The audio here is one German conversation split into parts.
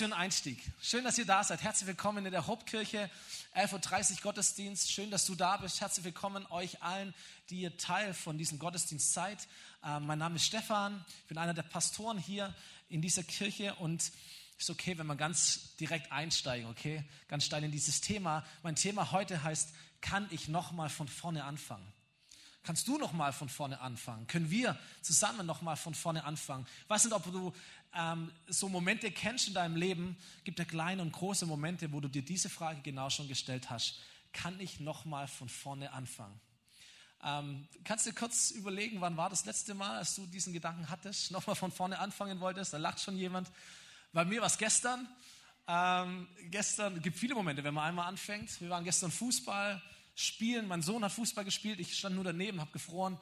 Schönen Einstieg. Schön, dass ihr da seid. Herzlich willkommen in der Hauptkirche, 11.30 Uhr Gottesdienst. Schön, dass du da bist. Herzlich willkommen euch allen, die ihr Teil von diesem Gottesdienst seid. Äh, mein Name ist Stefan. Ich bin einer der Pastoren hier in dieser Kirche und ist okay, wenn wir ganz direkt einsteigen, okay? Ganz steil in dieses Thema. Mein Thema heute heißt, kann ich nochmal von vorne anfangen? Kannst du noch mal von vorne anfangen? Können wir zusammen noch mal von vorne anfangen? Ich weiß nicht, ob du ähm, so Momente kennst in deinem Leben. Gibt ja kleine und große Momente, wo du dir diese Frage genau schon gestellt hast. Kann ich noch mal von vorne anfangen? Ähm, kannst du kurz überlegen, wann war das letzte Mal, als du diesen Gedanken hattest, noch mal von vorne anfangen wolltest? Da lacht schon jemand. Bei mir war es gestern. Ähm, gestern gibt viele Momente, wenn man einmal anfängt. Wir waren gestern Fußball spielen. Mein Sohn hat Fußball gespielt, ich stand nur daneben, habe gefroren.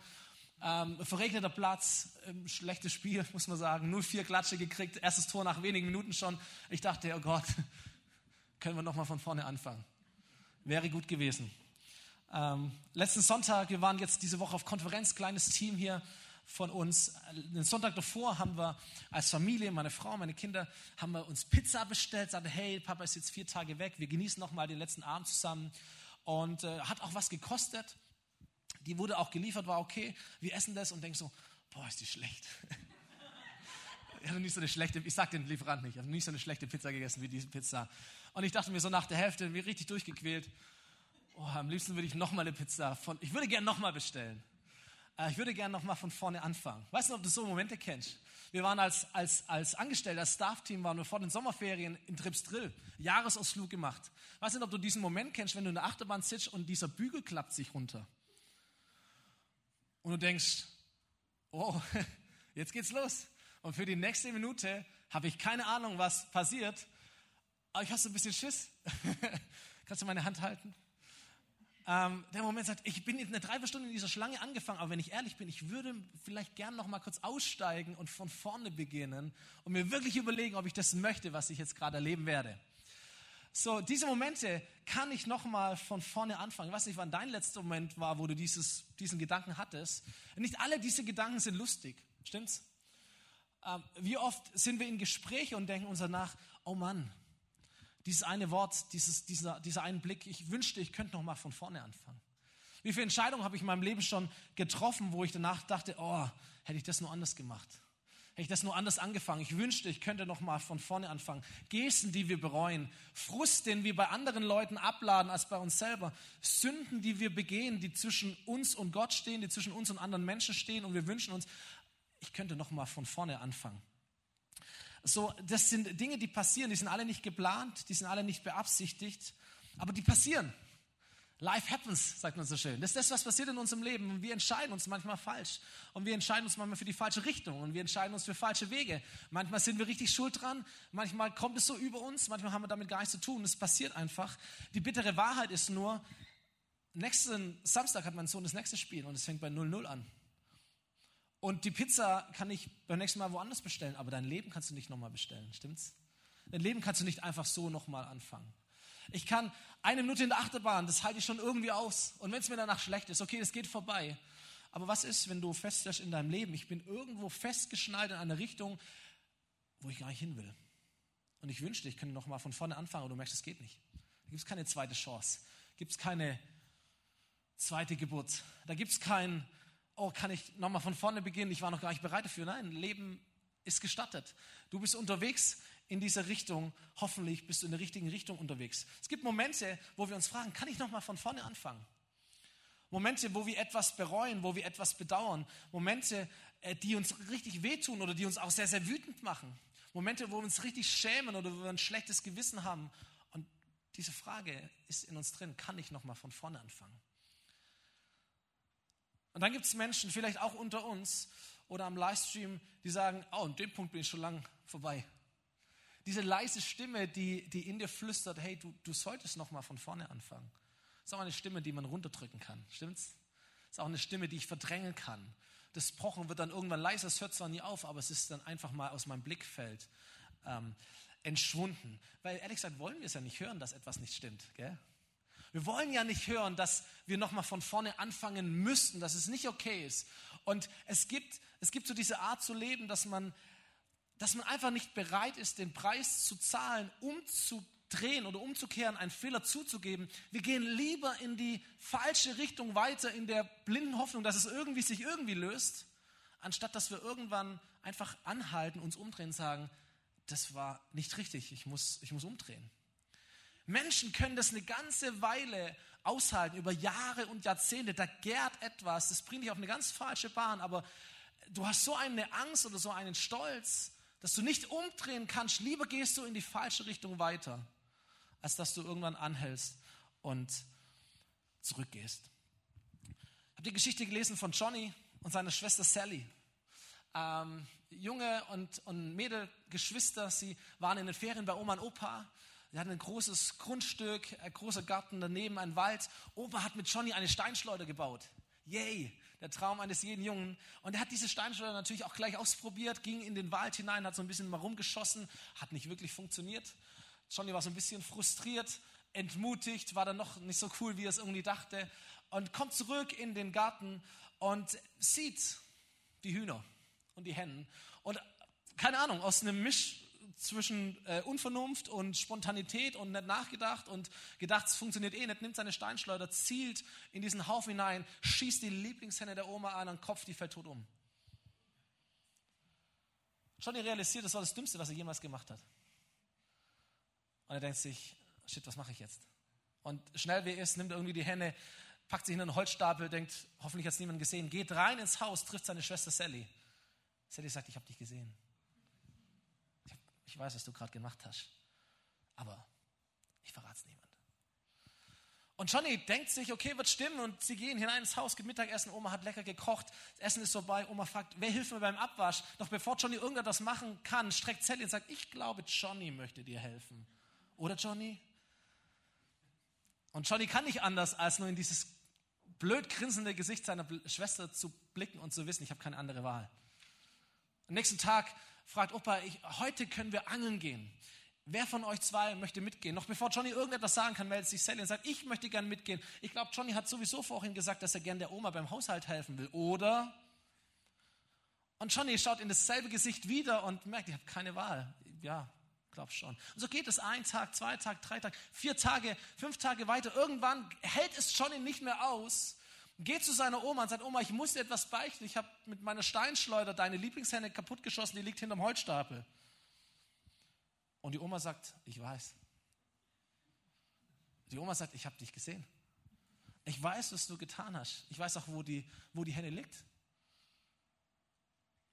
Ähm, verregneter Platz, ähm, schlechtes Spiel, muss man sagen. Nur vier Klatsche gekriegt, erstes Tor nach wenigen Minuten schon. Ich dachte, oh Gott, können wir nochmal von vorne anfangen. Wäre gut gewesen. Ähm, letzten Sonntag, wir waren jetzt diese Woche auf Konferenz, kleines Team hier von uns. Den Sonntag davor haben wir als Familie, meine Frau, meine Kinder, haben wir uns Pizza bestellt, sagte, hey, Papa ist jetzt vier Tage weg, wir genießen nochmal den letzten Abend zusammen und äh, hat auch was gekostet. Die wurde auch geliefert, war okay. Wir essen das und denken so, boah, ist die schlecht. ich habe nicht so eine schlechte, ich sag den Lieferant nicht, ich habe nicht so eine schlechte Pizza gegessen wie diese Pizza. Und ich dachte mir so nach der Hälfte, wie richtig durchgequält, oh, am liebsten würde ich nochmal eine Pizza von, ich würde gerne nochmal bestellen. Äh, ich würde gerne nochmal von vorne anfangen. Weißt du, ob du so Momente kennst? Wir waren als, als, als Angestellter, als Staff-Team, waren wir vor den Sommerferien in Tripsdrill, Jahresausflug gemacht. Weißt du, ob du diesen Moment kennst, wenn du in der Achterbahn sitzt und dieser Bügel klappt sich runter. Und du denkst, oh, jetzt geht's los. Und für die nächste Minute habe ich keine Ahnung, was passiert, aber ich habe so ein bisschen Schiss. Kannst du meine Hand halten? ähm, der Moment sagt, ich bin eine Dreiviertelstunde in dieser Schlange angefangen, aber wenn ich ehrlich bin, ich würde vielleicht gern noch mal kurz aussteigen und von vorne beginnen und mir wirklich überlegen, ob ich das möchte, was ich jetzt gerade erleben werde. So, diese Momente kann ich noch mal von vorne anfangen. Ich weiß nicht, wann dein letzter Moment war, wo du dieses, diesen Gedanken hattest. Nicht alle diese Gedanken sind lustig, stimmt's? Ähm, wie oft sind wir in Gespräche und denken uns danach, oh Mann, dieses eine Wort, dieses, dieser, dieser einen Blick, ich wünschte, ich könnte noch mal von vorne anfangen. Wie viele Entscheidungen habe ich in meinem Leben schon getroffen, wo ich danach dachte, oh, hätte ich das nur anders gemacht. Hätte ich das nur anders angefangen. Ich wünschte, ich könnte noch mal von vorne anfangen. Gesten, die wir bereuen. Frust, den wir bei anderen Leuten abladen als bei uns selber. Sünden, die wir begehen, die zwischen uns und Gott stehen, die zwischen uns und anderen Menschen stehen. Und wir wünschen uns, ich könnte noch mal von vorne anfangen. So, das sind Dinge, die passieren, die sind alle nicht geplant, die sind alle nicht beabsichtigt, aber die passieren. Life happens, sagt man so schön. Das ist das, was passiert in unserem Leben. Und wir entscheiden uns manchmal falsch. Und wir entscheiden uns manchmal für die falsche Richtung. Und wir entscheiden uns für falsche Wege. Manchmal sind wir richtig schuld dran. Manchmal kommt es so über uns. Manchmal haben wir damit gar nichts zu tun. Es passiert einfach. Die bittere Wahrheit ist nur, nächsten Samstag hat mein Sohn das nächste Spiel und es fängt bei 0-0 an. Und die Pizza kann ich beim nächsten Mal woanders bestellen, aber dein Leben kannst du nicht nochmal bestellen, stimmt's? Dein Leben kannst du nicht einfach so nochmal anfangen. Ich kann eine Minute in der Achterbahn, das halte ich schon irgendwie aus. Und wenn es mir danach schlecht ist, okay, das geht vorbei. Aber was ist, wenn du feststellst in deinem Leben, ich bin irgendwo festgeschnallt in eine Richtung, wo ich gar nicht hin will. Und ich wünschte, ich könnte nochmal von vorne anfangen, aber du merkst, es geht nicht. Da gibt es keine zweite Chance. Gibt es keine zweite Geburt. Da gibt es kein oh, kann ich nochmal von vorne beginnen? Ich war noch gar nicht bereit dafür. Nein, Leben ist gestattet. Du bist unterwegs in dieser Richtung. Hoffentlich bist du in der richtigen Richtung unterwegs. Es gibt Momente, wo wir uns fragen, kann ich nochmal von vorne anfangen? Momente, wo wir etwas bereuen, wo wir etwas bedauern. Momente, äh, die uns richtig wehtun oder die uns auch sehr, sehr wütend machen. Momente, wo wir uns richtig schämen oder wo wir ein schlechtes Gewissen haben. Und diese Frage ist in uns drin, kann ich nochmal von vorne anfangen? Und dann gibt es Menschen, vielleicht auch unter uns oder am Livestream, die sagen, oh, an dem Punkt bin ich schon lang vorbei. Diese leise Stimme, die, die in dir flüstert, hey, du, du solltest noch mal von vorne anfangen. Das ist auch eine Stimme, die man runterdrücken kann, stimmt's? Das ist auch eine Stimme, die ich verdrängen kann. Das Pochen wird dann irgendwann leiser, es hört zwar nie auf, aber es ist dann einfach mal aus meinem Blickfeld ähm, entschwunden. Weil ehrlich gesagt wollen wir es ja nicht hören, dass etwas nicht stimmt. Gell? Wir wollen ja nicht hören, dass wir nochmal von vorne anfangen müssten, dass es nicht okay ist. Und es gibt, es gibt so diese Art zu leben, dass man dass man einfach nicht bereit ist, den Preis zu zahlen, umzudrehen oder umzukehren, einen Fehler zuzugeben. Wir gehen lieber in die falsche Richtung weiter, in der blinden Hoffnung, dass es irgendwie sich irgendwie löst, anstatt dass wir irgendwann einfach anhalten, uns umdrehen und sagen, das war nicht richtig, ich muss, ich muss umdrehen. Menschen können das eine ganze Weile aushalten, über Jahre und Jahrzehnte. Da gärt etwas, das bringt dich auf eine ganz falsche Bahn, aber du hast so eine Angst oder so einen Stolz, dass du nicht umdrehen kannst. Lieber gehst du in die falsche Richtung weiter, als dass du irgendwann anhältst und zurückgehst. Ich habe die Geschichte gelesen von Johnny und seiner Schwester Sally. Ähm, Junge und, und Mädel, Geschwister, sie waren in den Ferien bei Oma und Opa. Sie hatten ein großes Grundstück, ein großer Garten daneben, ein Wald. Opa hat mit Johnny eine Steinschleuder gebaut. Yay, der Traum eines jeden Jungen. Und er hat diese Steinschleuder natürlich auch gleich ausprobiert, ging in den Wald hinein, hat so ein bisschen mal rumgeschossen, hat nicht wirklich funktioniert. Johnny war so ein bisschen frustriert, entmutigt, war dann noch nicht so cool, wie er es irgendwie dachte und kommt zurück in den Garten und sieht die Hühner und die Hennen. Und keine Ahnung, aus einem Misch zwischen äh, Unvernunft und Spontanität und nicht nachgedacht und gedacht, es funktioniert eh nicht, nimmt seine Steinschleuder, zielt in diesen Haufen hinein, schießt die Lieblingshenne der Oma an und Kopf, die fällt tot um. Johnny realisiert, das war das Dümmste, was er jemals gemacht hat. Und er denkt sich, shit, was mache ich jetzt? Und schnell wie er ist, nimmt er irgendwie die Henne, packt sich in einen Holzstapel, denkt, hoffentlich hat es niemand gesehen, geht rein ins Haus, trifft seine Schwester Sally. Sally sagt, ich habe dich gesehen. Ich weiß, was du gerade gemacht hast, aber ich verrate es niemand. Und Johnny denkt sich, okay, wird stimmen und sie gehen hinein ins Haus, gibt Mittagessen, Oma hat lecker gekocht, das Essen ist vorbei, Oma fragt, wer hilft mir beim Abwasch? Doch bevor Johnny irgendetwas machen kann, streckt Sally und sagt, ich glaube, Johnny möchte dir helfen. Oder Johnny? Und Johnny kann nicht anders, als nur in dieses blöd grinsende Gesicht seiner Schwester zu blicken und zu wissen, ich habe keine andere Wahl. Am nächsten Tag fragt Opa, ich, heute können wir angeln gehen. Wer von euch zwei möchte mitgehen? Noch bevor Johnny irgendetwas sagen kann, meldet sich Sally und sagt, ich möchte gern mitgehen. Ich glaube, Johnny hat sowieso vorhin gesagt, dass er gern der Oma beim Haushalt helfen will, oder? Und Johnny schaut in dasselbe Gesicht wieder und merkt, ich habe keine Wahl. Ja, glaub schon. Und so geht es ein Tag, zwei Tage, drei Tage, vier Tage, fünf Tage weiter. Irgendwann hält es Johnny nicht mehr aus geht zu seiner Oma und sagt, Oma, ich muss dir etwas beichten. Ich habe mit meiner Steinschleuder deine Lieblingshenne kaputtgeschossen, die liegt hinterm Holzstapel. Und die Oma sagt, ich weiß. Die Oma sagt, ich habe dich gesehen. Ich weiß, was du getan hast. Ich weiß auch, wo die, wo die Henne liegt.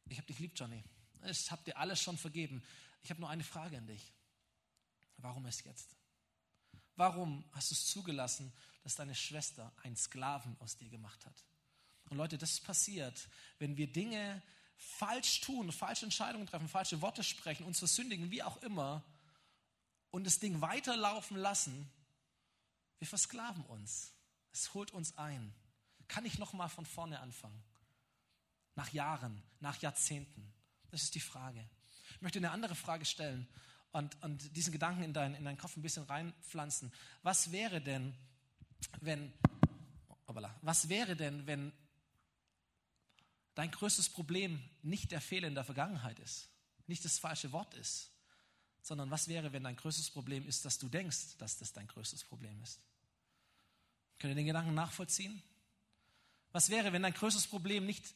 Ich habe dich lieb, Johnny. Ich habe dir alles schon vergeben. Ich habe nur eine Frage an dich. Warum ist jetzt? Warum hast du es zugelassen, dass deine Schwester einen Sklaven aus dir gemacht hat? Und Leute, das passiert, wenn wir Dinge falsch tun, falsche Entscheidungen treffen, falsche Worte sprechen, uns versündigen, wie auch immer, und das Ding weiterlaufen lassen, wir versklaven uns. Es holt uns ein. Kann ich nochmal von vorne anfangen? Nach Jahren, nach Jahrzehnten? Das ist die Frage. Ich möchte eine andere Frage stellen und, und diesen Gedanken in, dein, in deinen Kopf ein bisschen reinpflanzen. Was wäre denn, wenn, obala, was wäre denn, wenn dein größtes Problem nicht der Fehler in der Vergangenheit ist, nicht das falsche Wort ist, sondern was wäre, wenn dein größtes Problem ist, dass du denkst, dass das dein größtes Problem ist? Könnt ihr den Gedanken nachvollziehen? Was wäre, wenn dein größtes Problem nicht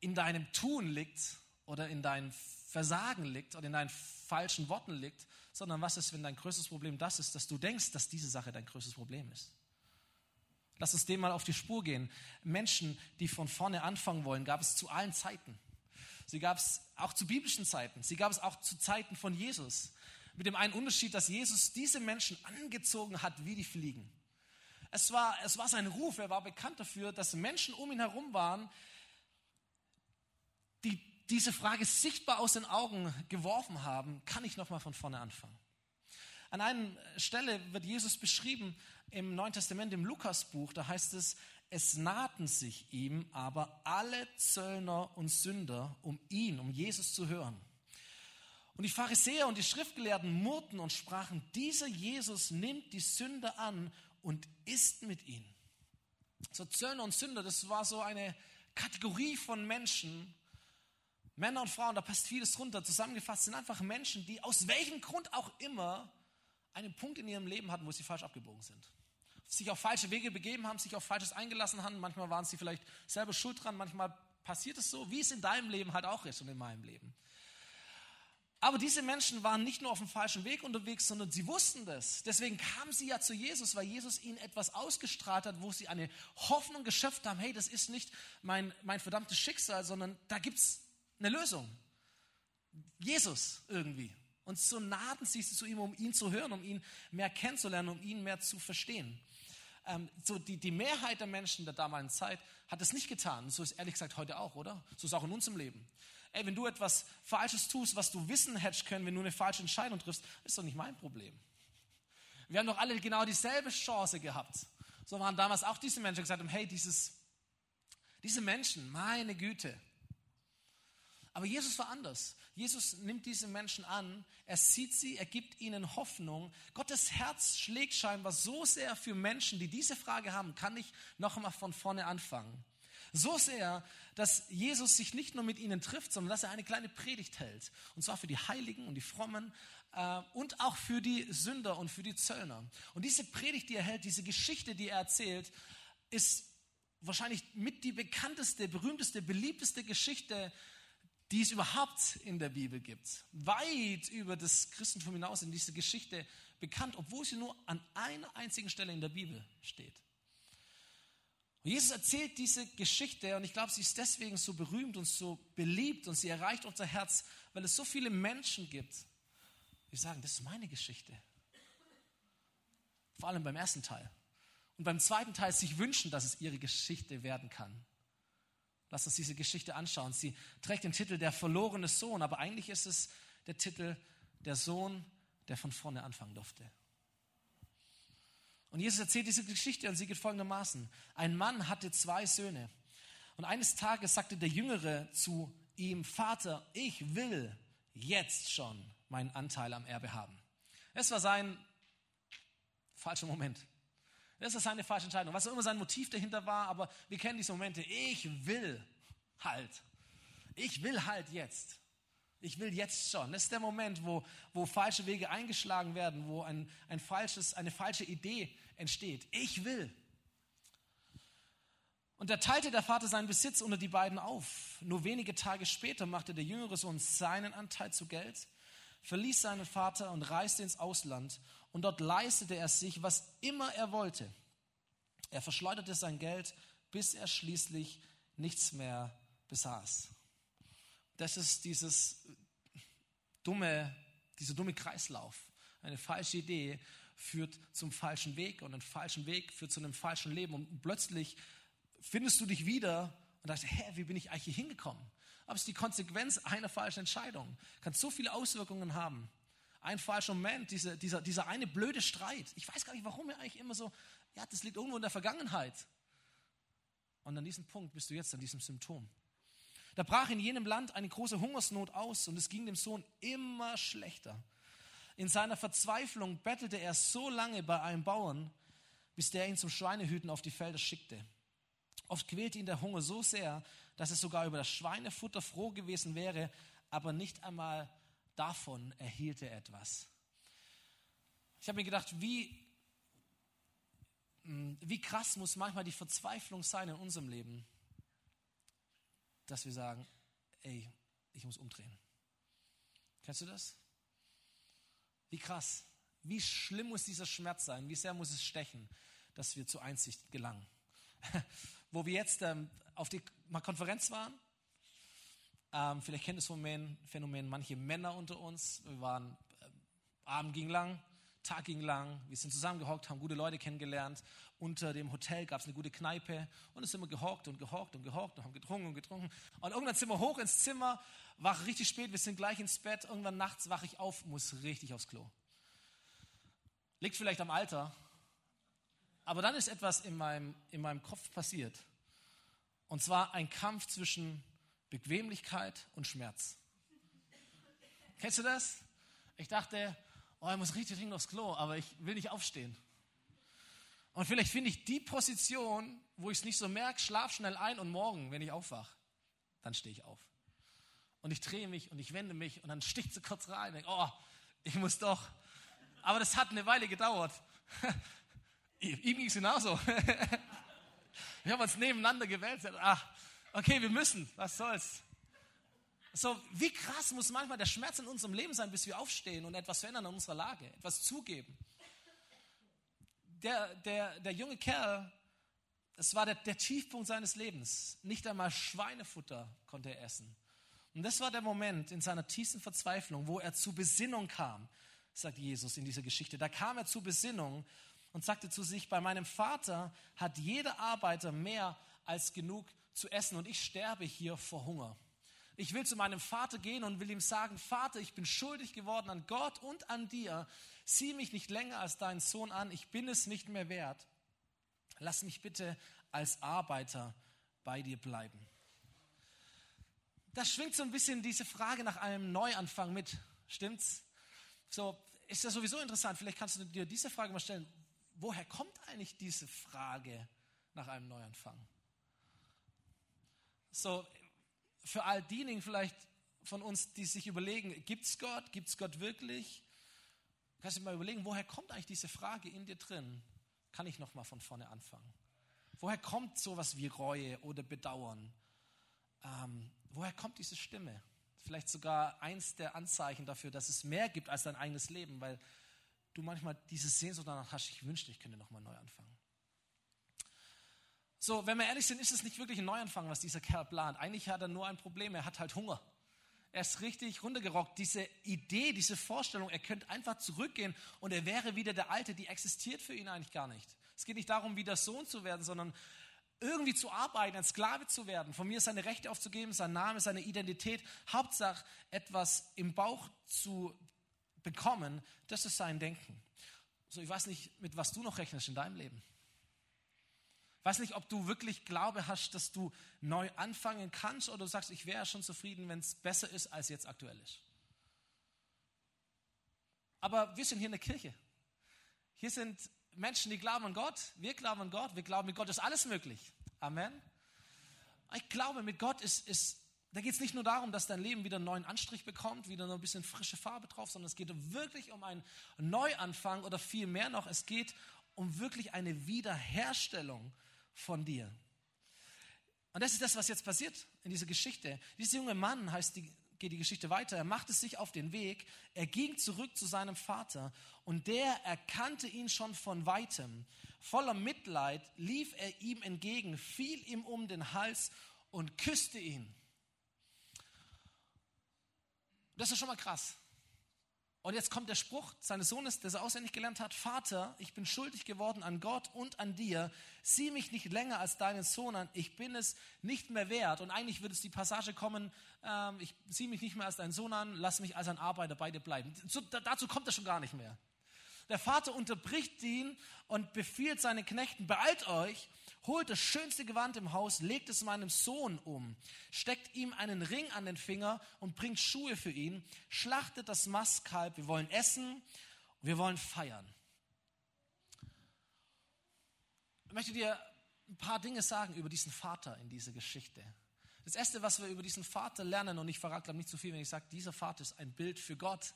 in deinem Tun liegt oder in deinem Versagen liegt oder in deinen falschen Worten liegt, sondern was ist, wenn dein größtes Problem das ist, dass du denkst, dass diese Sache dein größtes Problem ist. Lass uns dem mal auf die Spur gehen. Menschen, die von vorne anfangen wollen, gab es zu allen Zeiten. Sie gab es auch zu biblischen Zeiten. Sie gab es auch zu Zeiten von Jesus. Mit dem einen Unterschied, dass Jesus diese Menschen angezogen hat wie die Fliegen. Es war, es war sein Ruf, er war bekannt dafür, dass Menschen um ihn herum waren, die diese Frage sichtbar aus den Augen geworfen haben, kann ich nochmal von vorne anfangen. An einer Stelle wird Jesus beschrieben im Neuen Testament, im Lukasbuch, da heißt es, es nahten sich ihm aber alle Zöllner und Sünder, um ihn, um Jesus zu hören. Und die Pharisäer und die Schriftgelehrten murrten und sprachen, dieser Jesus nimmt die Sünder an und isst mit ihnen. So Zöllner und Sünder, das war so eine Kategorie von Menschen, Männer und Frauen, da passt vieles drunter. Zusammengefasst sind einfach Menschen, die aus welchem Grund auch immer einen Punkt in ihrem Leben hatten, wo sie falsch abgebogen sind. Sich auf falsche Wege begeben haben, sich auf Falsches eingelassen haben. Manchmal waren sie vielleicht selber schuld dran, manchmal passiert es so, wie es in deinem Leben halt auch ist und in meinem Leben. Aber diese Menschen waren nicht nur auf dem falschen Weg unterwegs, sondern sie wussten das. Deswegen kamen sie ja zu Jesus, weil Jesus ihnen etwas ausgestrahlt hat, wo sie eine Hoffnung geschöpft haben, hey, das ist nicht mein, mein verdammtes Schicksal, sondern da gibt es eine Lösung. Jesus irgendwie. Und so nahten sie zu ihm, um ihn zu hören, um ihn mehr kennenzulernen, um ihn mehr zu verstehen. Ähm, so die, die Mehrheit der Menschen der damaligen Zeit hat es nicht getan. So ist ehrlich gesagt heute auch, oder? So ist auch in unserem Leben. Ey, wenn du etwas Falsches tust, was du wissen hättest können, wenn du eine falsche Entscheidung triffst, ist doch nicht mein Problem. Wir haben doch alle genau dieselbe Chance gehabt. So waren damals auch diese Menschen, gesagt haben, hey, dieses, diese Menschen, meine Güte, aber Jesus war anders. Jesus nimmt diese Menschen an, er sieht sie, er gibt ihnen Hoffnung. Gottes Herz schlägt scheinbar so sehr für Menschen, die diese Frage haben, kann ich noch einmal von vorne anfangen. So sehr, dass Jesus sich nicht nur mit ihnen trifft, sondern dass er eine kleine Predigt hält. Und zwar für die Heiligen und die Frommen äh, und auch für die Sünder und für die Zöllner. Und diese Predigt, die er hält, diese Geschichte, die er erzählt, ist wahrscheinlich mit die bekannteste, berühmteste, beliebteste Geschichte die es überhaupt in der Bibel gibt. Weit über das Christentum hinaus in diese Geschichte bekannt, obwohl sie nur an einer einzigen Stelle in der Bibel steht. Und Jesus erzählt diese Geschichte und ich glaube, sie ist deswegen so berühmt und so beliebt und sie erreicht unser Herz, weil es so viele Menschen gibt, die sagen, das ist meine Geschichte. Vor allem beim ersten Teil. Und beim zweiten Teil sich wünschen, dass es ihre Geschichte werden kann. Lass uns diese Geschichte anschauen. Sie trägt den Titel Der verlorene Sohn, aber eigentlich ist es der Titel Der Sohn, der von vorne anfangen durfte. Und Jesus erzählt diese Geschichte und sie geht folgendermaßen. Ein Mann hatte zwei Söhne. Und eines Tages sagte der Jüngere zu ihm, Vater, ich will jetzt schon meinen Anteil am Erbe haben. Es war sein falscher Moment. Das ist seine falsche Entscheidung. Was auch immer sein Motiv dahinter war, aber wir kennen diese Momente. Ich will halt. Ich will halt jetzt. Ich will jetzt schon. Das ist der Moment, wo, wo falsche Wege eingeschlagen werden, wo ein, ein falsches, eine falsche Idee entsteht. Ich will. Und da teilte der Vater seinen Besitz unter die beiden auf. Nur wenige Tage später machte der jüngere Sohn seinen Anteil zu Geld, verließ seinen Vater und reiste ins Ausland und dort leistete er sich, was immer er wollte. Er verschleuderte sein Geld, bis er schließlich nichts mehr besaß. Das ist dieses dumme, dieser dumme Kreislauf. Eine falsche Idee führt zum falschen Weg und ein falschen Weg führt zu einem falschen Leben. Und plötzlich findest du dich wieder und sagst, hä, wie bin ich eigentlich hier hingekommen? Aber es ist die Konsequenz einer falschen Entscheidung. Kann so viele Auswirkungen haben ein falscher Moment, diese, dieser, dieser eine blöde Streit. Ich weiß gar nicht, warum er eigentlich immer so, ja, das liegt irgendwo in der Vergangenheit. Und an diesem Punkt bist du jetzt an diesem Symptom. Da brach in jenem Land eine große Hungersnot aus und es ging dem Sohn immer schlechter. In seiner Verzweiflung bettelte er so lange bei einem Bauern, bis der ihn zum Schweinehüten auf die Felder schickte. Oft quälte ihn der Hunger so sehr, dass er sogar über das Schweinefutter froh gewesen wäre, aber nicht einmal davon erhielt er etwas. Ich habe mir gedacht, wie, hm, wie krass muss manchmal die Verzweiflung sein in unserem Leben, dass wir sagen, ey, ich muss umdrehen. Kennst du das? Wie krass, wie schlimm muss dieser Schmerz sein, wie sehr muss es stechen, dass wir zur Einsicht gelangen. Wo wir jetzt ähm, auf die Konferenz waren ähm, vielleicht kennt das Phänomen, Phänomen manche Männer unter uns. Wir waren, äh, Abend ging lang, Tag ging lang, wir sind zusammengehockt, haben gute Leute kennengelernt. Unter dem Hotel gab es eine gute Kneipe und es sind wir gehockt und gehockt und gehockt und haben getrunken und getrunken. Und irgendwann sind wir hoch ins Zimmer, war richtig spät, wir sind gleich ins Bett. Irgendwann nachts wache ich auf, muss richtig aufs Klo. Liegt vielleicht am Alter, aber dann ist etwas in meinem, in meinem Kopf passiert. Und zwar ein Kampf zwischen Bequemlichkeit und Schmerz. Kennst du das? Ich dachte, oh, ich muss richtig dringend aufs Klo, aber ich will nicht aufstehen. Und vielleicht finde ich die Position, wo ich es nicht so merke, schlaf schnell ein und morgen, wenn ich aufwache, dann stehe ich auf. Und ich drehe mich und ich wende mich und dann sticht sie kurz rein. Denke, oh, ich muss doch. Aber das hat eine Weile gedauert. Ihm ging es genauso. Wir haben uns nebeneinander gewählt. Ach, okay, wir müssen. Was soll's? So, wie krass muss manchmal der Schmerz in unserem Leben sein, bis wir aufstehen und etwas verändern in unserer Lage, etwas zugeben. Der, der, der junge Kerl, es war der, der Tiefpunkt seines Lebens. Nicht einmal Schweinefutter konnte er essen. Und das war der Moment in seiner tiefsten Verzweiflung, wo er zu Besinnung kam, sagt Jesus in dieser Geschichte. Da kam er zu Besinnung und sagte zu sich, bei meinem Vater hat jeder Arbeiter mehr als genug zu essen und ich sterbe hier vor Hunger. Ich will zu meinem Vater gehen und will ihm sagen, Vater, ich bin schuldig geworden an Gott und an dir. Sieh mich nicht länger als deinen Sohn an, ich bin es nicht mehr wert. Lass mich bitte als Arbeiter bei dir bleiben. Da schwingt so ein bisschen diese Frage nach einem Neuanfang mit, stimmt's? So, ist ja sowieso interessant. Vielleicht kannst du dir diese Frage mal stellen. Woher kommt eigentlich diese Frage nach einem Neuanfang? So, für all diejenigen vielleicht von uns, die sich überlegen, gibt es Gott? Gibt es Gott wirklich? Kannst du mal überlegen, woher kommt eigentlich diese Frage in dir drin? Kann ich nochmal von vorne anfangen? Woher kommt sowas wie Reue oder Bedauern? Ähm, woher kommt diese Stimme? Vielleicht sogar eins der Anzeichen dafür, dass es mehr gibt als dein eigenes Leben, weil du manchmal diese Sehnsucht danach hast, ich wünschte, ich könnte nochmal neu anfangen. So, wenn wir ehrlich sind, ist es nicht wirklich ein Neuanfang, was dieser Kerl plant. Eigentlich hat er nur ein Problem, er hat halt Hunger. Er ist richtig runtergerockt. Diese Idee, diese Vorstellung, er könnte einfach zurückgehen und er wäre wieder der Alte, die existiert für ihn eigentlich gar nicht. Es geht nicht darum, wieder Sohn zu werden, sondern irgendwie zu arbeiten, ein Sklave zu werden, von mir seine Rechte aufzugeben, sein Name, seine Identität, Hauptsache etwas im Bauch zu bekommen, das ist sein Denken. So, ich weiß nicht, mit was du noch rechnest in deinem Leben weiß nicht, ob du wirklich Glaube hast, dass du neu anfangen kannst oder du sagst, ich wäre schon zufrieden, wenn es besser ist, als jetzt aktuell ist. Aber wir sind hier in der Kirche. Hier sind Menschen, die glauben an Gott. Wir glauben an Gott. Wir glauben, mit Gott ist alles möglich. Amen. Ich glaube, mit Gott ist, ist da geht es nicht nur darum, dass dein Leben wieder einen neuen Anstrich bekommt, wieder ein bisschen frische Farbe drauf, sondern es geht wirklich um einen Neuanfang oder viel mehr noch, es geht um wirklich eine Wiederherstellung von dir. Und das ist das, was jetzt passiert in dieser Geschichte. Dieser junge Mann, heißt die, geht die Geschichte weiter, er machte sich auf den Weg, er ging zurück zu seinem Vater und der erkannte ihn schon von weitem. Voller Mitleid lief er ihm entgegen, fiel ihm um den Hals und küsste ihn. Das ist schon mal krass. Und jetzt kommt der Spruch seines Sohnes, der er auswendig gelernt hat, Vater, ich bin schuldig geworden an Gott und an dir. Sieh mich nicht länger als deinen Sohn an, ich bin es nicht mehr wert. Und eigentlich würde es die Passage kommen, ähm, ich sieh mich nicht mehr als deinen Sohn an, lass mich als ein Arbeiter bei dir bleiben. So, dazu kommt er schon gar nicht mehr. Der Vater unterbricht ihn und befiehlt seinen Knechten, beeilt euch, holt das schönste Gewand im Haus, legt es meinem Sohn um, steckt ihm einen Ring an den Finger und bringt Schuhe für ihn, schlachtet das Mastkalb, wir wollen essen, wir wollen feiern. Ich möchte dir ein paar Dinge sagen über diesen Vater in dieser Geschichte. Das Erste, was wir über diesen Vater lernen, und ich verrate glaube nicht zu viel, wenn ich sage, dieser Vater ist ein Bild für Gott.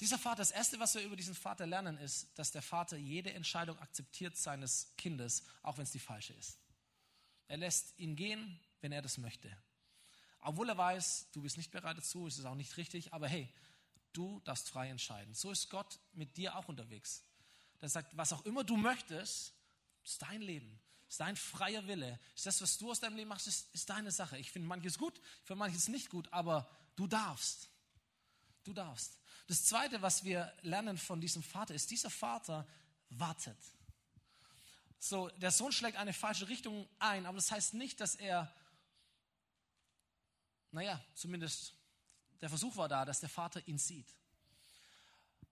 Dieser Vater, das Erste, was wir über diesen Vater lernen, ist, dass der Vater jede Entscheidung akzeptiert seines Kindes, auch wenn es die falsche ist. Er lässt ihn gehen, wenn er das möchte. Obwohl er weiß, du bist nicht bereit dazu, es ist auch nicht richtig, aber hey, du darfst frei entscheiden. So ist Gott mit dir auch unterwegs. Er sagt, was auch immer du möchtest, ist dein Leben, ist dein freier Wille, ist das, was du aus deinem Leben machst, ist, ist deine Sache. Ich finde manches gut, ich finde manches nicht gut, aber du darfst. Du darfst. Das Zweite, was wir lernen von diesem Vater, ist, dieser Vater wartet. So, der Sohn schlägt eine falsche Richtung ein, aber das heißt nicht, dass er, naja, zumindest der Versuch war da, dass der Vater ihn sieht.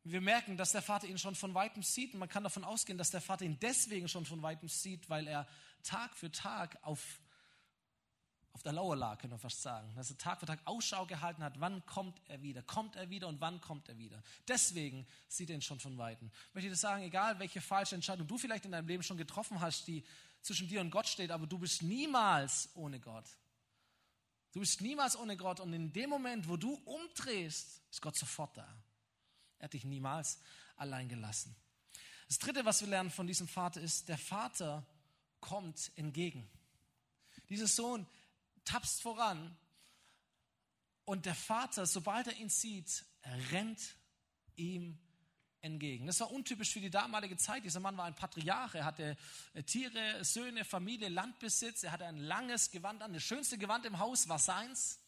Wir merken, dass der Vater ihn schon von weitem sieht und man kann davon ausgehen, dass der Vater ihn deswegen schon von weitem sieht, weil er Tag für Tag auf auf der Lauer lag, können wir fast sagen. Dass er Tag für Tag Ausschau gehalten hat, wann kommt er wieder, kommt er wieder und wann kommt er wieder. Deswegen sieht er ihn schon von Weitem. Ich möchte dir sagen, egal welche falsche Entscheidung du vielleicht in deinem Leben schon getroffen hast, die zwischen dir und Gott steht, aber du bist niemals ohne Gott. Du bist niemals ohne Gott und in dem Moment, wo du umdrehst, ist Gott sofort da. Er hat dich niemals allein gelassen. Das dritte, was wir lernen von diesem Vater ist, der Vater kommt entgegen. Dieser Sohn tapst voran und der Vater, sobald er ihn sieht, rennt ihm entgegen. Das war untypisch für die damalige Zeit. Dieser Mann war ein Patriarch. Er hatte äh, Tiere, Söhne, Familie, Landbesitz. Er hatte ein langes Gewand an. Das schönste Gewand im Haus war seins.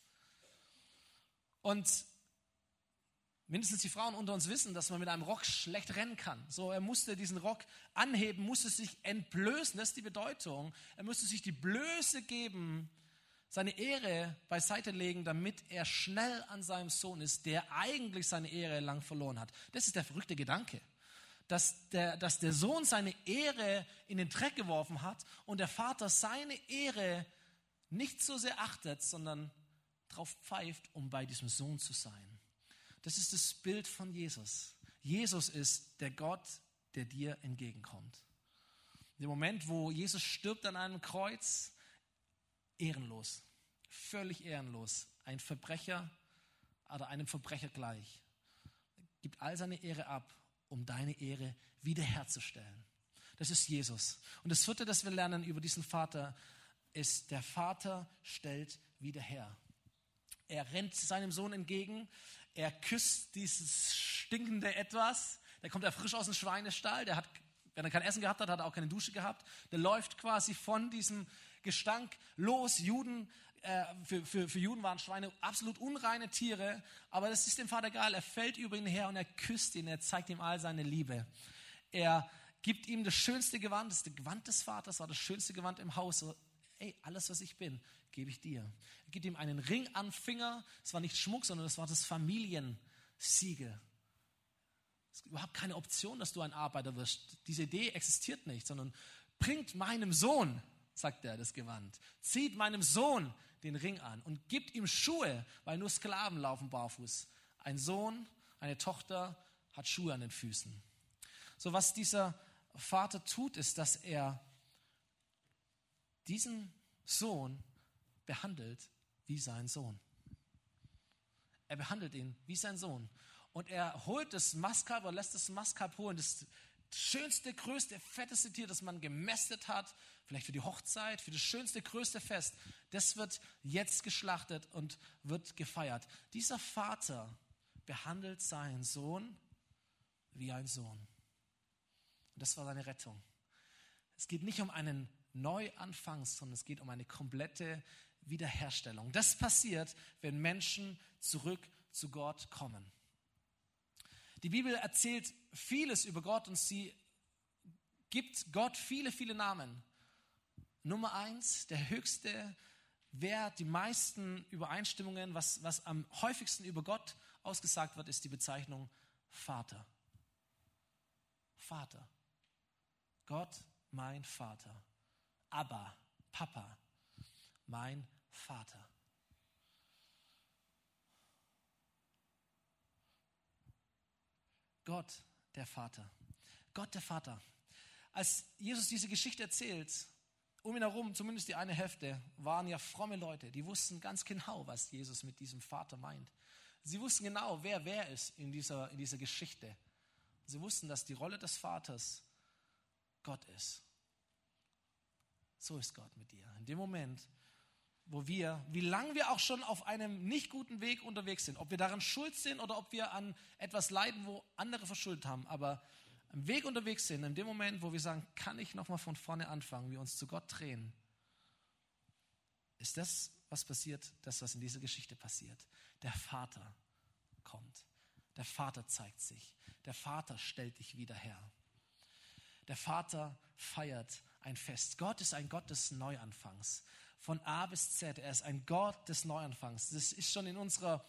Und mindestens die Frauen unter uns wissen, dass man mit einem Rock schlecht rennen kann. So, er musste diesen Rock anheben, musste sich entblößen. Das ist die Bedeutung. Er musste sich die Blöße geben, seine Ehre beiseite legen, damit er schnell an seinem Sohn ist, der eigentlich seine Ehre lang verloren hat. Das ist der verrückte Gedanke. Dass der, dass der Sohn seine Ehre in den Dreck geworfen hat und der Vater seine Ehre nicht so sehr achtet, sondern drauf pfeift, um bei diesem Sohn zu sein. Das ist das Bild von Jesus. Jesus ist der Gott, der dir entgegenkommt. Im Moment, wo Jesus stirbt an einem Kreuz, ehrenlos, völlig ehrenlos, ein Verbrecher oder einem Verbrecher gleich, gibt all seine Ehre ab, um deine Ehre wiederherzustellen. Das ist Jesus. Und das vierte, das wir lernen über diesen Vater, ist, der Vater stellt wieder her. Er rennt seinem Sohn entgegen, er küsst dieses stinkende Etwas, der kommt ja frisch aus dem Schweinestall, der hat, wenn er kein Essen gehabt hat, hat er auch keine Dusche gehabt, der läuft quasi von diesem Gestank los. Juden, äh, für, für, für Juden waren Schweine absolut unreine Tiere, aber das ist dem Vater egal. Er fällt über ihn her und er küsst ihn, er zeigt ihm all seine Liebe. Er gibt ihm das schönste Gewand, das, Gewand des Vaters war das schönste Gewand im Haus. Ey, alles, was ich bin, gebe ich dir. Er gibt ihm einen Ring an Finger. Es war nicht Schmuck, sondern es war das Familiensiegel. Es ist überhaupt keine Option, dass du ein Arbeiter wirst. Diese Idee existiert nicht, sondern bringt meinem Sohn sagt er, das Gewand. Zieht meinem Sohn den Ring an und gibt ihm Schuhe, weil nur Sklaven laufen barfuß. Ein Sohn, eine Tochter hat Schuhe an den Füßen. So was dieser Vater tut, ist, dass er diesen Sohn behandelt wie sein Sohn. Er behandelt ihn wie sein Sohn. Und er holt das Maskab oder lässt das Maskab holen, das schönste, größte, fetteste Tier, das man gemästet hat, vielleicht für die Hochzeit, für das schönste, größte Fest, das wird jetzt geschlachtet und wird gefeiert. Dieser Vater behandelt seinen Sohn wie ein Sohn. Und das war seine Rettung. Es geht nicht um einen Neuanfang, sondern es geht um eine komplette Wiederherstellung. Das passiert, wenn Menschen zurück zu Gott kommen. Die Bibel erzählt vieles über Gott und sie gibt Gott viele, viele Namen. Nummer eins, der höchste Wert, die meisten Übereinstimmungen, was, was am häufigsten über Gott ausgesagt wird, ist die Bezeichnung Vater. Vater. Gott, mein Vater. Abba, Papa, mein Vater. Gott, der Vater. Gott, der Vater. Als Jesus diese Geschichte erzählt, um ihn herum, zumindest die eine Hälfte, waren ja fromme Leute, die wussten ganz genau, was Jesus mit diesem Vater meint. Sie wussten genau, wer wer ist in dieser, in dieser Geschichte. Sie wussten, dass die Rolle des Vaters Gott ist. So ist Gott mit dir. In dem Moment, wo wir, wie lange wir auch schon auf einem nicht guten Weg unterwegs sind, ob wir daran schuld sind oder ob wir an etwas leiden, wo andere verschuldet haben, aber am Weg unterwegs sind, in dem Moment, wo wir sagen, kann ich nochmal von vorne anfangen, wir uns zu Gott drehen, ist das, was passiert, das, was in dieser Geschichte passiert. Der Vater kommt. Der Vater zeigt sich. Der Vater stellt dich wieder her. Der Vater feiert ein Fest. Gott ist ein Gott des Neuanfangs. Von A bis Z. Er ist ein Gott des Neuanfangs. Das ist schon in unserer,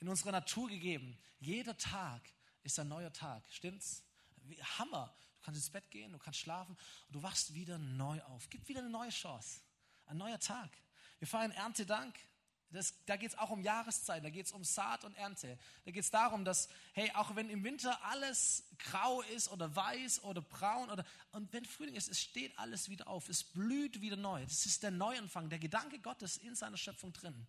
in unserer Natur gegeben. Jeder Tag ist ein neuer Tag. Stimmt's? Hammer. Du kannst ins Bett gehen, du kannst schlafen und du wachst wieder neu auf. Gib wieder eine neue Chance. Ein neuer Tag. Wir feiern Erntedank. Das, da geht es auch um Jahreszeit, da geht es um Saat und Ernte. Da geht es darum, dass, hey, auch wenn im Winter alles grau ist oder weiß oder braun oder, und wenn Frühling ist, es steht alles wieder auf, es blüht wieder neu. Das ist der Neuanfang, der Gedanke Gottes in seiner Schöpfung drin.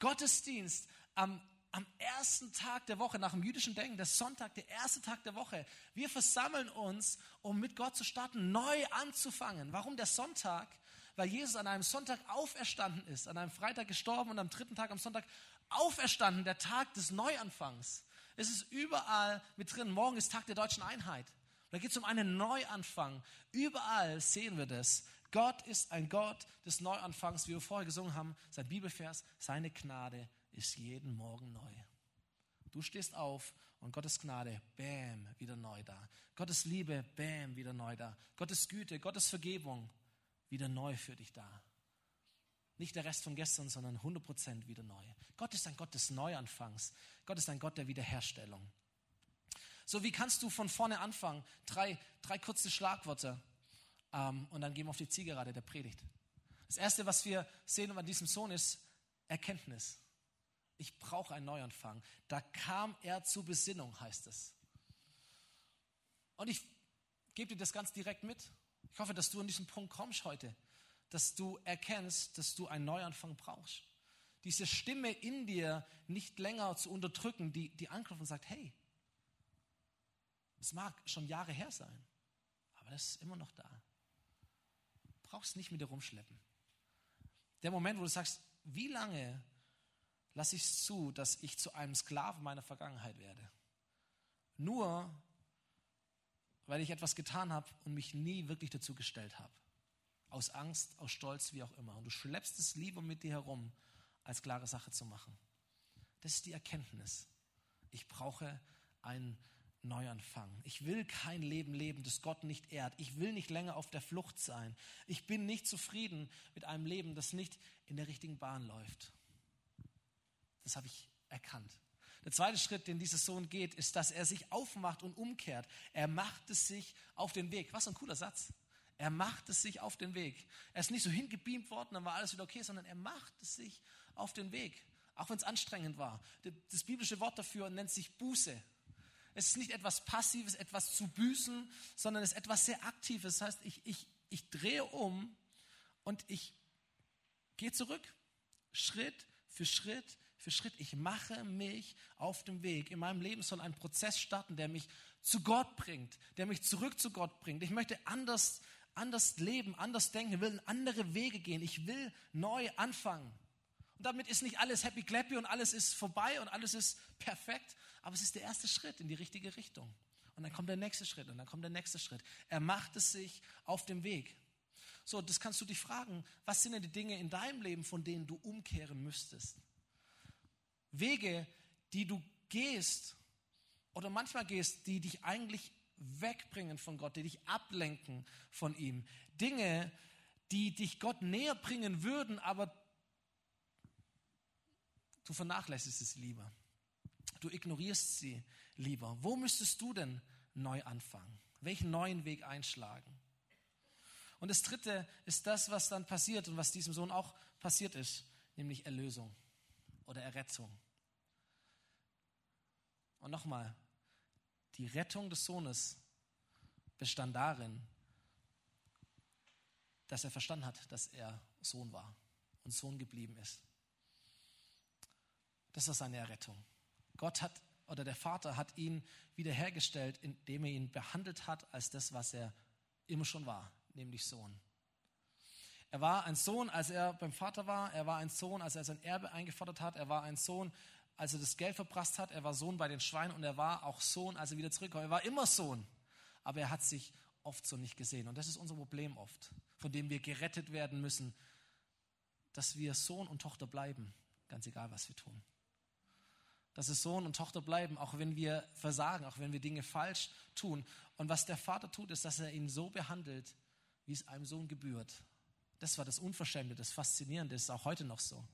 Gottesdienst am, am ersten Tag der Woche, nach dem jüdischen Denken, der Sonntag, der erste Tag der Woche. Wir versammeln uns, um mit Gott zu starten, neu anzufangen. Warum der Sonntag? weil Jesus an einem Sonntag auferstanden ist, an einem Freitag gestorben und am dritten Tag am Sonntag auferstanden, der Tag des Neuanfangs. Es ist überall mit drin. Morgen ist Tag der deutschen Einheit. Da geht es um einen Neuanfang. Überall sehen wir das. Gott ist ein Gott des Neuanfangs, wie wir vorher gesungen haben. Sein Bibelvers, seine Gnade ist jeden Morgen neu. Du stehst auf und Gottes Gnade, bam, wieder neu da. Gottes Liebe, bam, wieder neu da. Gottes Güte, Gottes Vergebung, wieder neu für dich da. Nicht der Rest von gestern, sondern 100% wieder neu. Gott ist ein Gott des Neuanfangs. Gott ist ein Gott der Wiederherstellung. So, wie kannst du von vorne anfangen? Drei, drei kurze Schlagworte ähm, und dann gehen wir auf die Zielgerade der Predigt. Das Erste, was wir sehen an diesem Sohn, ist Erkenntnis. Ich brauche einen Neuanfang. Da kam er zur Besinnung, heißt es. Und ich gebe dir das ganz direkt mit. Ich hoffe, dass du an diesen Punkt kommst heute, dass du erkennst, dass du einen Neuanfang brauchst. Diese Stimme in dir nicht länger zu unterdrücken, die, die anklopft und sagt, hey, es mag schon Jahre her sein, aber das ist immer noch da. Du brauchst nicht mit dir rumschleppen. Der Moment, wo du sagst, wie lange lasse ich es zu, dass ich zu einem Sklaven meiner Vergangenheit werde? Nur weil ich etwas getan habe und mich nie wirklich dazu gestellt habe. Aus Angst, aus Stolz, wie auch immer. Und du schleppst es lieber mit dir herum, als klare Sache zu machen. Das ist die Erkenntnis. Ich brauche einen Neuanfang. Ich will kein Leben leben, das Gott nicht ehrt. Ich will nicht länger auf der Flucht sein. Ich bin nicht zufrieden mit einem Leben, das nicht in der richtigen Bahn läuft. Das habe ich erkannt. Der zweite Schritt, den dieser Sohn geht, ist, dass er sich aufmacht und umkehrt. Er macht es sich auf den Weg. Was ein cooler Satz. Er macht es sich auf den Weg. Er ist nicht so hingebeamt worden, dann war alles wieder okay, sondern er macht es sich auf den Weg. Auch wenn es anstrengend war. Das biblische Wort dafür nennt sich Buße. Es ist nicht etwas Passives, etwas zu büßen, sondern es ist etwas sehr Aktives. Das heißt, ich, ich, ich drehe um und ich gehe zurück. Schritt für Schritt für Schritt. Ich mache mich auf dem Weg. In meinem Leben soll ein Prozess starten, der mich zu Gott bringt, der mich zurück zu Gott bringt. Ich möchte anders, anders leben, anders denken, will andere Wege gehen. Ich will neu anfangen. Und damit ist nicht alles happy clappy und alles ist vorbei und alles ist perfekt, aber es ist der erste Schritt in die richtige Richtung. Und dann kommt der nächste Schritt und dann kommt der nächste Schritt. Er macht es sich auf dem Weg. So, das kannst du dich fragen, was sind denn die Dinge in deinem Leben, von denen du umkehren müsstest? Wege, die du gehst oder manchmal gehst, die dich eigentlich wegbringen von Gott, die dich ablenken von ihm. Dinge, die dich Gott näher bringen würden, aber du vernachlässigst es lieber. Du ignorierst sie lieber. Wo müsstest du denn neu anfangen? Welchen neuen Weg einschlagen? Und das Dritte ist das, was dann passiert und was diesem Sohn auch passiert ist, nämlich Erlösung oder Errettung. Und nochmal, die Rettung des Sohnes bestand darin, dass er verstanden hat, dass er Sohn war und Sohn geblieben ist. Das war seine Errettung. Gott hat oder der Vater hat ihn wiederhergestellt, indem er ihn behandelt hat als das, was er immer schon war, nämlich Sohn. Er war ein Sohn, als er beim Vater war. Er war ein Sohn, als er sein Erbe eingefordert hat. Er war ein Sohn, als er das Geld verprasst hat. Er war Sohn bei den Schweinen und er war auch Sohn, als er wieder zurückkam. Er war immer Sohn. Aber er hat sich oft so nicht gesehen. Und das ist unser Problem oft, von dem wir gerettet werden müssen, dass wir Sohn und Tochter bleiben, ganz egal, was wir tun. Dass es Sohn und Tochter bleiben, auch wenn wir versagen, auch wenn wir Dinge falsch tun. Und was der Vater tut, ist, dass er ihn so behandelt, wie es einem Sohn gebührt. Das war das Unverschämte, das Faszinierende, das ist auch heute noch so.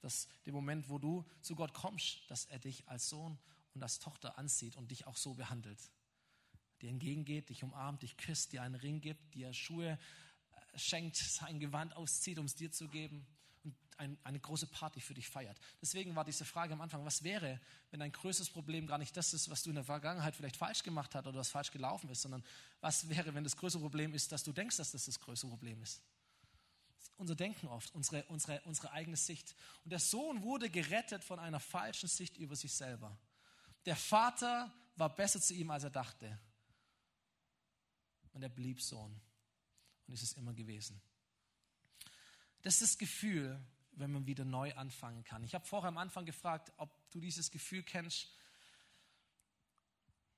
Dass der Moment, wo du zu Gott kommst, dass er dich als Sohn und als Tochter ansieht und dich auch so behandelt. Dir entgegengeht, dich umarmt, dich küsst, dir einen Ring gibt, dir Schuhe äh, schenkt, sein Gewand auszieht, um es dir zu geben und ein, eine große Party für dich feiert. Deswegen war diese Frage am Anfang, was wäre, wenn dein größtes Problem gar nicht das ist, was du in der Vergangenheit vielleicht falsch gemacht hast oder was falsch gelaufen ist, sondern was wäre, wenn das größte Problem ist, dass du denkst, dass das das größte Problem ist. Unser Denken oft, unsere, unsere, unsere eigene Sicht. Und der Sohn wurde gerettet von einer falschen Sicht über sich selber. Der Vater war besser zu ihm, als er dachte. Und er blieb Sohn. Und ist es immer gewesen. Das ist das Gefühl, wenn man wieder neu anfangen kann. Ich habe vorher am Anfang gefragt, ob du dieses Gefühl kennst,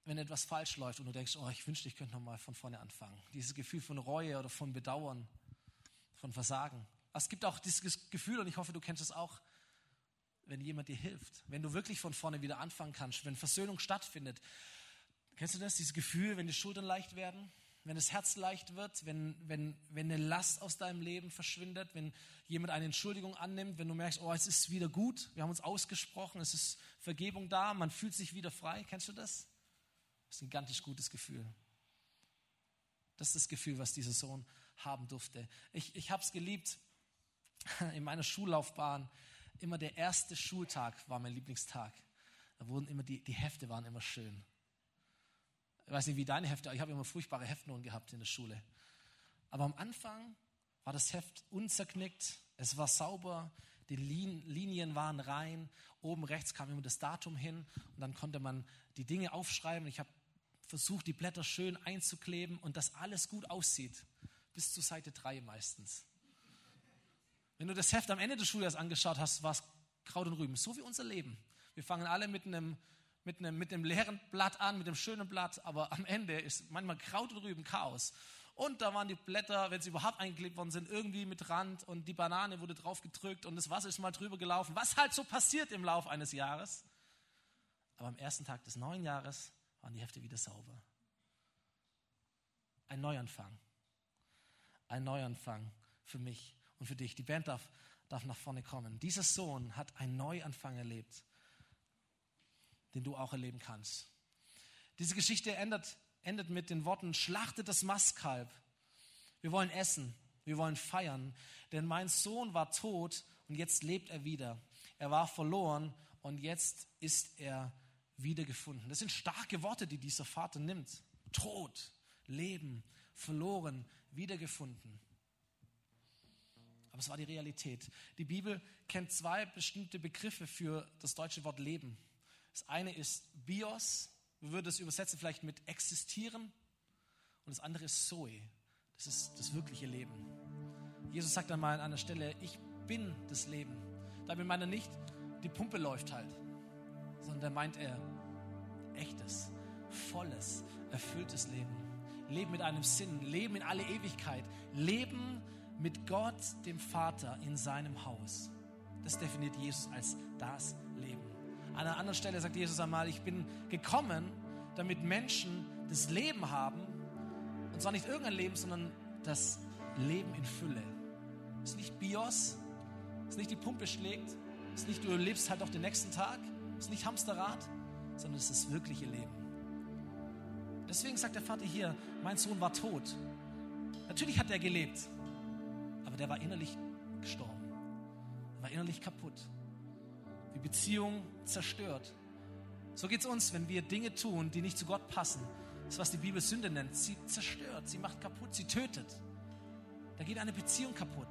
wenn etwas falsch läuft und du denkst, oh, ich wünschte, ich könnte nochmal von vorne anfangen. Dieses Gefühl von Reue oder von Bedauern, von Versagen. Es gibt auch dieses Gefühl, und ich hoffe, du kennst es auch, wenn jemand dir hilft, wenn du wirklich von vorne wieder anfangen kannst, wenn Versöhnung stattfindet. Kennst du das, dieses Gefühl, wenn die Schultern leicht werden? wenn das Herz leicht wird, wenn, wenn, wenn eine Last aus deinem Leben verschwindet, wenn jemand eine Entschuldigung annimmt, wenn du merkst, oh, es ist wieder gut, wir haben uns ausgesprochen, es ist Vergebung da, man fühlt sich wieder frei. Kennst du das? Das ist ein gigantisch gutes Gefühl. Das ist das Gefühl, was dieser Sohn haben durfte. Ich, ich habe es geliebt, in meiner Schullaufbahn, immer der erste Schultag war mein Lieblingstag. Da wurden immer die, die Hefte waren immer schön. Ich weiß nicht, wie deine Hefte, ich habe immer furchtbare Heftnoten gehabt in der Schule. Aber am Anfang war das Heft unzerknickt, es war sauber, die Linien waren rein, oben rechts kam immer das Datum hin und dann konnte man die Dinge aufschreiben. Ich habe versucht, die Blätter schön einzukleben und dass alles gut aussieht, bis zur Seite 3 meistens. Wenn du das Heft am Ende des Schuljahres angeschaut hast, war es Kraut und Rüben, so wie unser Leben. Wir fangen alle mit einem mit einem, mit einem leeren Blatt an, mit einem schönen Blatt, aber am Ende ist manchmal Kraut und Rüben Chaos. Und da waren die Blätter, wenn sie überhaupt eingeklebt worden sind, irgendwie mit Rand und die Banane wurde drauf gedrückt und das Wasser ist mal drüber gelaufen. Was halt so passiert im Laufe eines Jahres. Aber am ersten Tag des neuen Jahres waren die Hefte wieder sauber. Ein Neuanfang. Ein Neuanfang für mich und für dich. Die Band darf, darf nach vorne kommen. Dieser Sohn hat einen Neuanfang erlebt den du auch erleben kannst. Diese Geschichte endet, endet mit den Worten, schlachtet das Mastkalb. Wir wollen essen, wir wollen feiern, denn mein Sohn war tot und jetzt lebt er wieder. Er war verloren und jetzt ist er wiedergefunden. Das sind starke Worte, die dieser Vater nimmt. Tod, Leben, verloren, wiedergefunden. Aber es war die Realität. Die Bibel kennt zwei bestimmte Begriffe für das deutsche Wort Leben. Das eine ist Bios, wir würden es übersetzen vielleicht mit existieren. Und das andere ist Zoe, das ist das wirkliche Leben. Jesus sagt einmal an einer Stelle, ich bin das Leben. Damit meint er nicht, die Pumpe läuft halt, sondern da meint er echtes, volles, erfülltes Leben. Leben mit einem Sinn, Leben in alle Ewigkeit, Leben mit Gott, dem Vater, in seinem Haus. Das definiert Jesus als das Leben. An einer anderen Stelle sagt Jesus einmal, ich bin gekommen, damit Menschen das Leben haben. Und zwar nicht irgendein Leben, sondern das Leben in Fülle. Es ist nicht Bios, es ist nicht die Pumpe schlägt, es ist nicht du lebst halt auch den nächsten Tag, es ist nicht Hamsterrad, sondern es ist das wirkliche Leben. Deswegen sagt der Vater hier, mein Sohn war tot. Natürlich hat er gelebt, aber der war innerlich gestorben. Er war innerlich kaputt die Beziehung zerstört. So geht es uns, wenn wir Dinge tun, die nicht zu Gott passen. Das was die Bibel Sünde nennt. Sie zerstört, sie macht kaputt, sie tötet. Da geht eine Beziehung kaputt.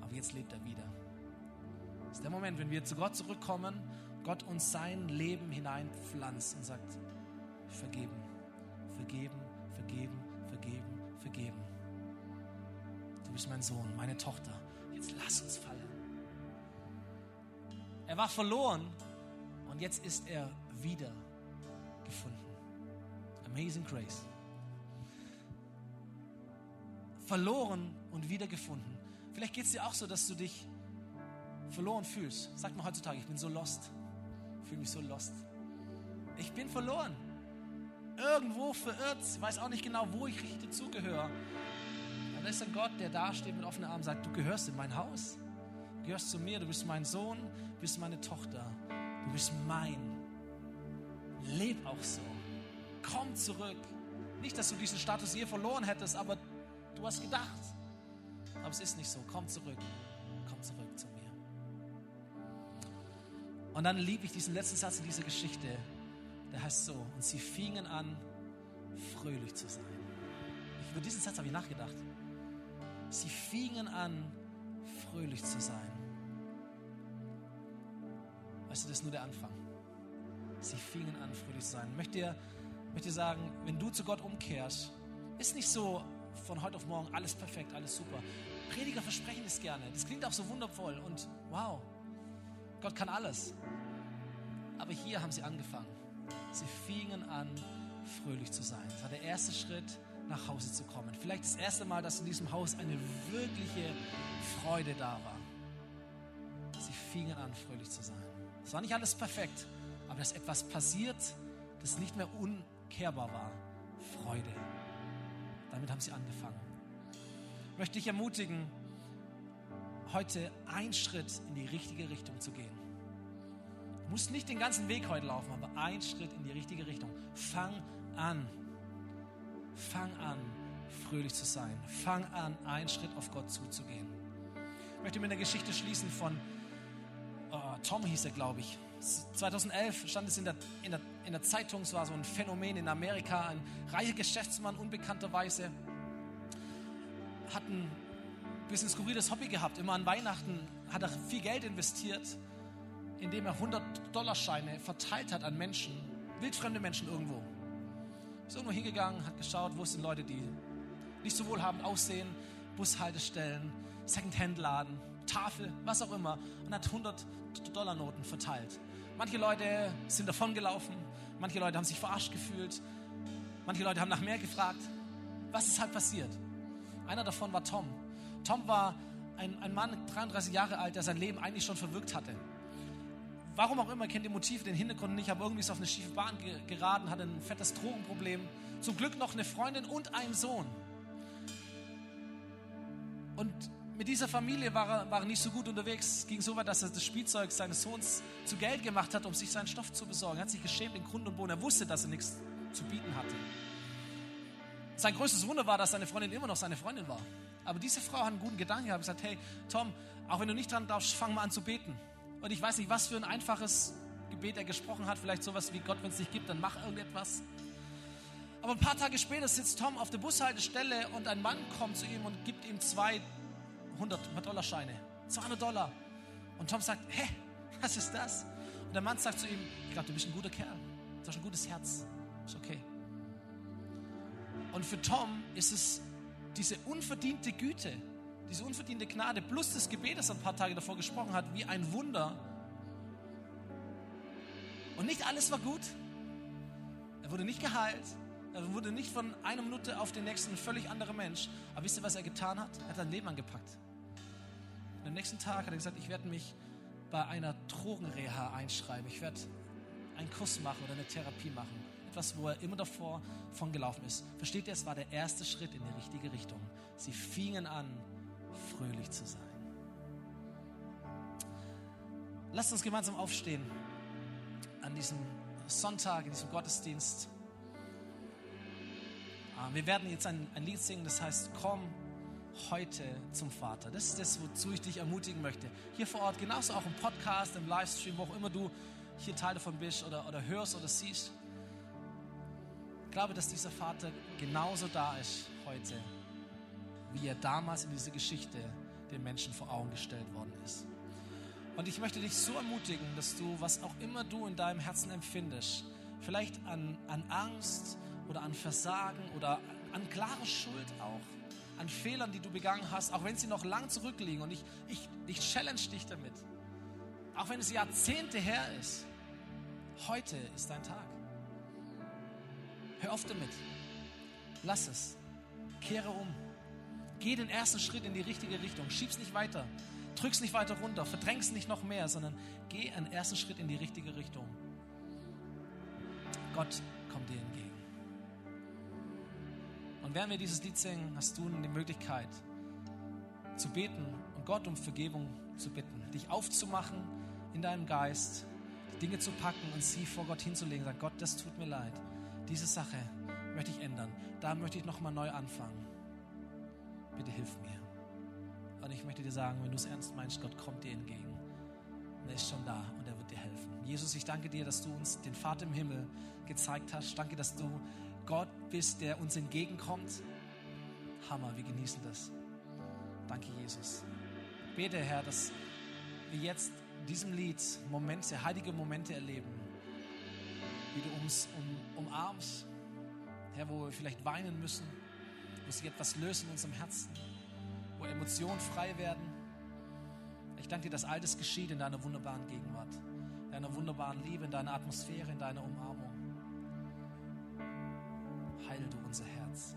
Aber jetzt lebt er wieder. Das ist der Moment, wenn wir zu Gott zurückkommen, Gott uns sein Leben hineinpflanzt und sagt, vergeben, vergeben, vergeben, vergeben, vergeben. Du bist mein Sohn, meine Tochter. Jetzt lass uns fallen. Er war verloren und jetzt ist er wieder gefunden. Amazing Grace. Verloren und wiedergefunden. Vielleicht geht es dir auch so, dass du dich verloren fühlst. Sag mal heutzutage, ich bin so lost. Ich fühle mich so lost. Ich bin verloren. Irgendwo verirrt. Weiß auch nicht genau, wo ich richtig dazugehöre. Aber da ist ein Gott, der da steht mit offenen Armen und sagt, du gehörst in mein Haus. Du gehörst zu mir. Du bist mein Sohn bist meine Tochter, du bist mein. Leb auch so. Komm zurück. Nicht, dass du diesen Status je verloren hättest, aber du hast gedacht, aber es ist nicht so. Komm zurück, komm zurück zu mir. Und dann liebe ich diesen letzten Satz in dieser Geschichte. Der heißt so, und sie fingen an, fröhlich zu sein. Ich, über diesen Satz habe ich nachgedacht. Sie fingen an, fröhlich zu sein. Weißt du, das ist nur der Anfang. Sie fingen an, fröhlich zu sein. Ich möchte dir, möchte dir sagen, wenn du zu Gott umkehrst, ist nicht so von heute auf morgen alles perfekt, alles super. Prediger versprechen es gerne. Das klingt auch so wundervoll und wow, Gott kann alles. Aber hier haben sie angefangen. Sie fingen an, fröhlich zu sein. Das war der erste Schritt, nach Hause zu kommen. Vielleicht das erste Mal, dass in diesem Haus eine wirkliche Freude da war. Sie fingen an, fröhlich zu sein. Es war nicht alles perfekt, aber dass etwas passiert, das nicht mehr unkehrbar war. Freude. Damit haben sie angefangen. Ich möchte dich ermutigen, heute einen Schritt in die richtige Richtung zu gehen. Du musst nicht den ganzen Weg heute laufen, aber einen Schritt in die richtige Richtung. Fang an. Fang an, fröhlich zu sein. Fang an, einen Schritt auf Gott zuzugehen. Ich möchte mit einer Geschichte schließen von uh, Tom hieß er, glaube ich. 2011 stand es in der, in, der, in der Zeitung, es war so ein Phänomen in Amerika. Ein reicher Geschäftsmann, unbekannterweise, hat ein bisschen skurriles Hobby gehabt. Immer an Weihnachten hat er viel Geld investiert, indem er 100-Dollar-Scheine verteilt hat an Menschen, wildfremde Menschen irgendwo. Ist irgendwo hingegangen, hat geschaut, wo sind Leute, die nicht so wohlhabend aussehen, Bushaltestellen, Secondhand-Laden, Tafel, was auch immer, und hat 100-Dollar-Noten verteilt. Manche Leute sind davongelaufen, manche Leute haben sich verarscht gefühlt, manche Leute haben nach mehr gefragt. Was ist halt passiert? Einer davon war Tom. Tom war ein, ein Mann, 33 Jahre alt, der sein Leben eigentlich schon verwirkt hatte. Warum auch immer, kennt die Motive, den Hintergrund nicht, aber irgendwie ist auf eine schiefe Bahn geraten, hatte ein fettes Drogenproblem. Zum Glück noch eine Freundin und einen Sohn. Und mit dieser Familie war er, war er nicht so gut unterwegs. Es ging so weit, dass er das Spielzeug seines Sohns zu Geld gemacht hat, um sich seinen Stoff zu besorgen. Er hat sich geschämt in Grund und Boden. Er wusste, dass er nichts zu bieten hatte. Sein größtes Wunder war, dass seine Freundin immer noch seine Freundin war. Aber diese Frau hat einen guten Gedanken gehabt. gesagt, hey, Tom, auch wenn du nicht dran darfst, fang mal an zu beten. Und ich weiß nicht, was für ein einfaches Gebet er gesprochen hat. Vielleicht sowas wie Gott, wenn es dich gibt, dann mach irgendetwas. Aber ein paar Tage später sitzt Tom auf der Bushaltestelle und ein Mann kommt zu ihm und gibt ihm zwei 100-Dollar-Scheine. 200 Dollar. Und Tom sagt, hä, was ist das? Und der Mann sagt zu ihm, ich glaube, du bist ein guter Kerl. Du hast ein gutes Herz. Ist okay. Und für Tom ist es diese unverdiente Güte, diese unverdiente Gnade plus das Gebet, das er ein paar Tage davor gesprochen hat, wie ein Wunder. Und nicht alles war gut. Er wurde nicht geheilt. Er wurde nicht von einer Minute auf den nächsten ein völlig anderer Mensch. Aber wisst ihr, was er getan hat? Er hat sein Leben angepackt. Und am nächsten Tag hat er gesagt, ich werde mich bei einer Drogenreha einschreiben. Ich werde einen Kurs machen oder eine Therapie machen. Etwas, wo er immer davor von gelaufen ist. Versteht ihr, es war der erste Schritt in die richtige Richtung. Sie fingen an, fröhlich zu sein. Lasst uns gemeinsam aufstehen an diesem Sonntag, in diesem Gottesdienst. Ah, wir werden jetzt ein, ein Lied singen, das heißt, komm heute zum Vater. Das ist das, wozu ich dich ermutigen möchte. Hier vor Ort, genauso auch im Podcast, im Livestream, wo auch immer du hier Teil davon bist oder, oder hörst oder siehst. Ich glaube, dass dieser Vater genauso da ist heute wie er damals in dieser Geschichte den Menschen vor Augen gestellt worden ist. Und ich möchte dich so ermutigen, dass du, was auch immer du in deinem Herzen empfindest, vielleicht an, an Angst oder an Versagen oder an klare Schuld auch, an Fehlern, die du begangen hast, auch wenn sie noch lang zurückliegen. Und ich, ich, ich challenge dich damit. Auch wenn es Jahrzehnte her ist. Heute ist dein Tag. Hör auf damit. Lass es. Kehre um. Geh den ersten Schritt in die richtige Richtung. Schieb's nicht weiter. Drück's nicht weiter runter. Verdräng's nicht noch mehr, sondern geh einen ersten Schritt in die richtige Richtung. Gott kommt dir entgegen. Und während wir dieses Lied singen, hast du die Möglichkeit zu beten und Gott um Vergebung zu bitten. Dich aufzumachen in deinem Geist, die Dinge zu packen und sie vor Gott hinzulegen. Sag Gott, das tut mir leid. Diese Sache möchte ich ändern. Da möchte ich nochmal neu anfangen bitte hilf mir. Und ich möchte dir sagen, wenn du es ernst meinst, Gott kommt dir entgegen. Er ist schon da und er wird dir helfen. Jesus, ich danke dir, dass du uns den Vater im Himmel gezeigt hast. Danke, dass du Gott bist, der uns entgegenkommt. Hammer, wir genießen das. Danke, Jesus. Bete, Herr, dass wir jetzt in diesem Lied Momente, heilige Momente erleben, wie du uns um, umarmst, Herr, wo wir vielleicht weinen müssen, wo sich etwas löst in unserem Herzen, wo Emotionen frei werden. Ich danke dir, dass all das geschieht in deiner wunderbaren Gegenwart, in deiner wunderbaren Liebe, in deiner Atmosphäre, in deiner Umarmung. Heile du unser Herz.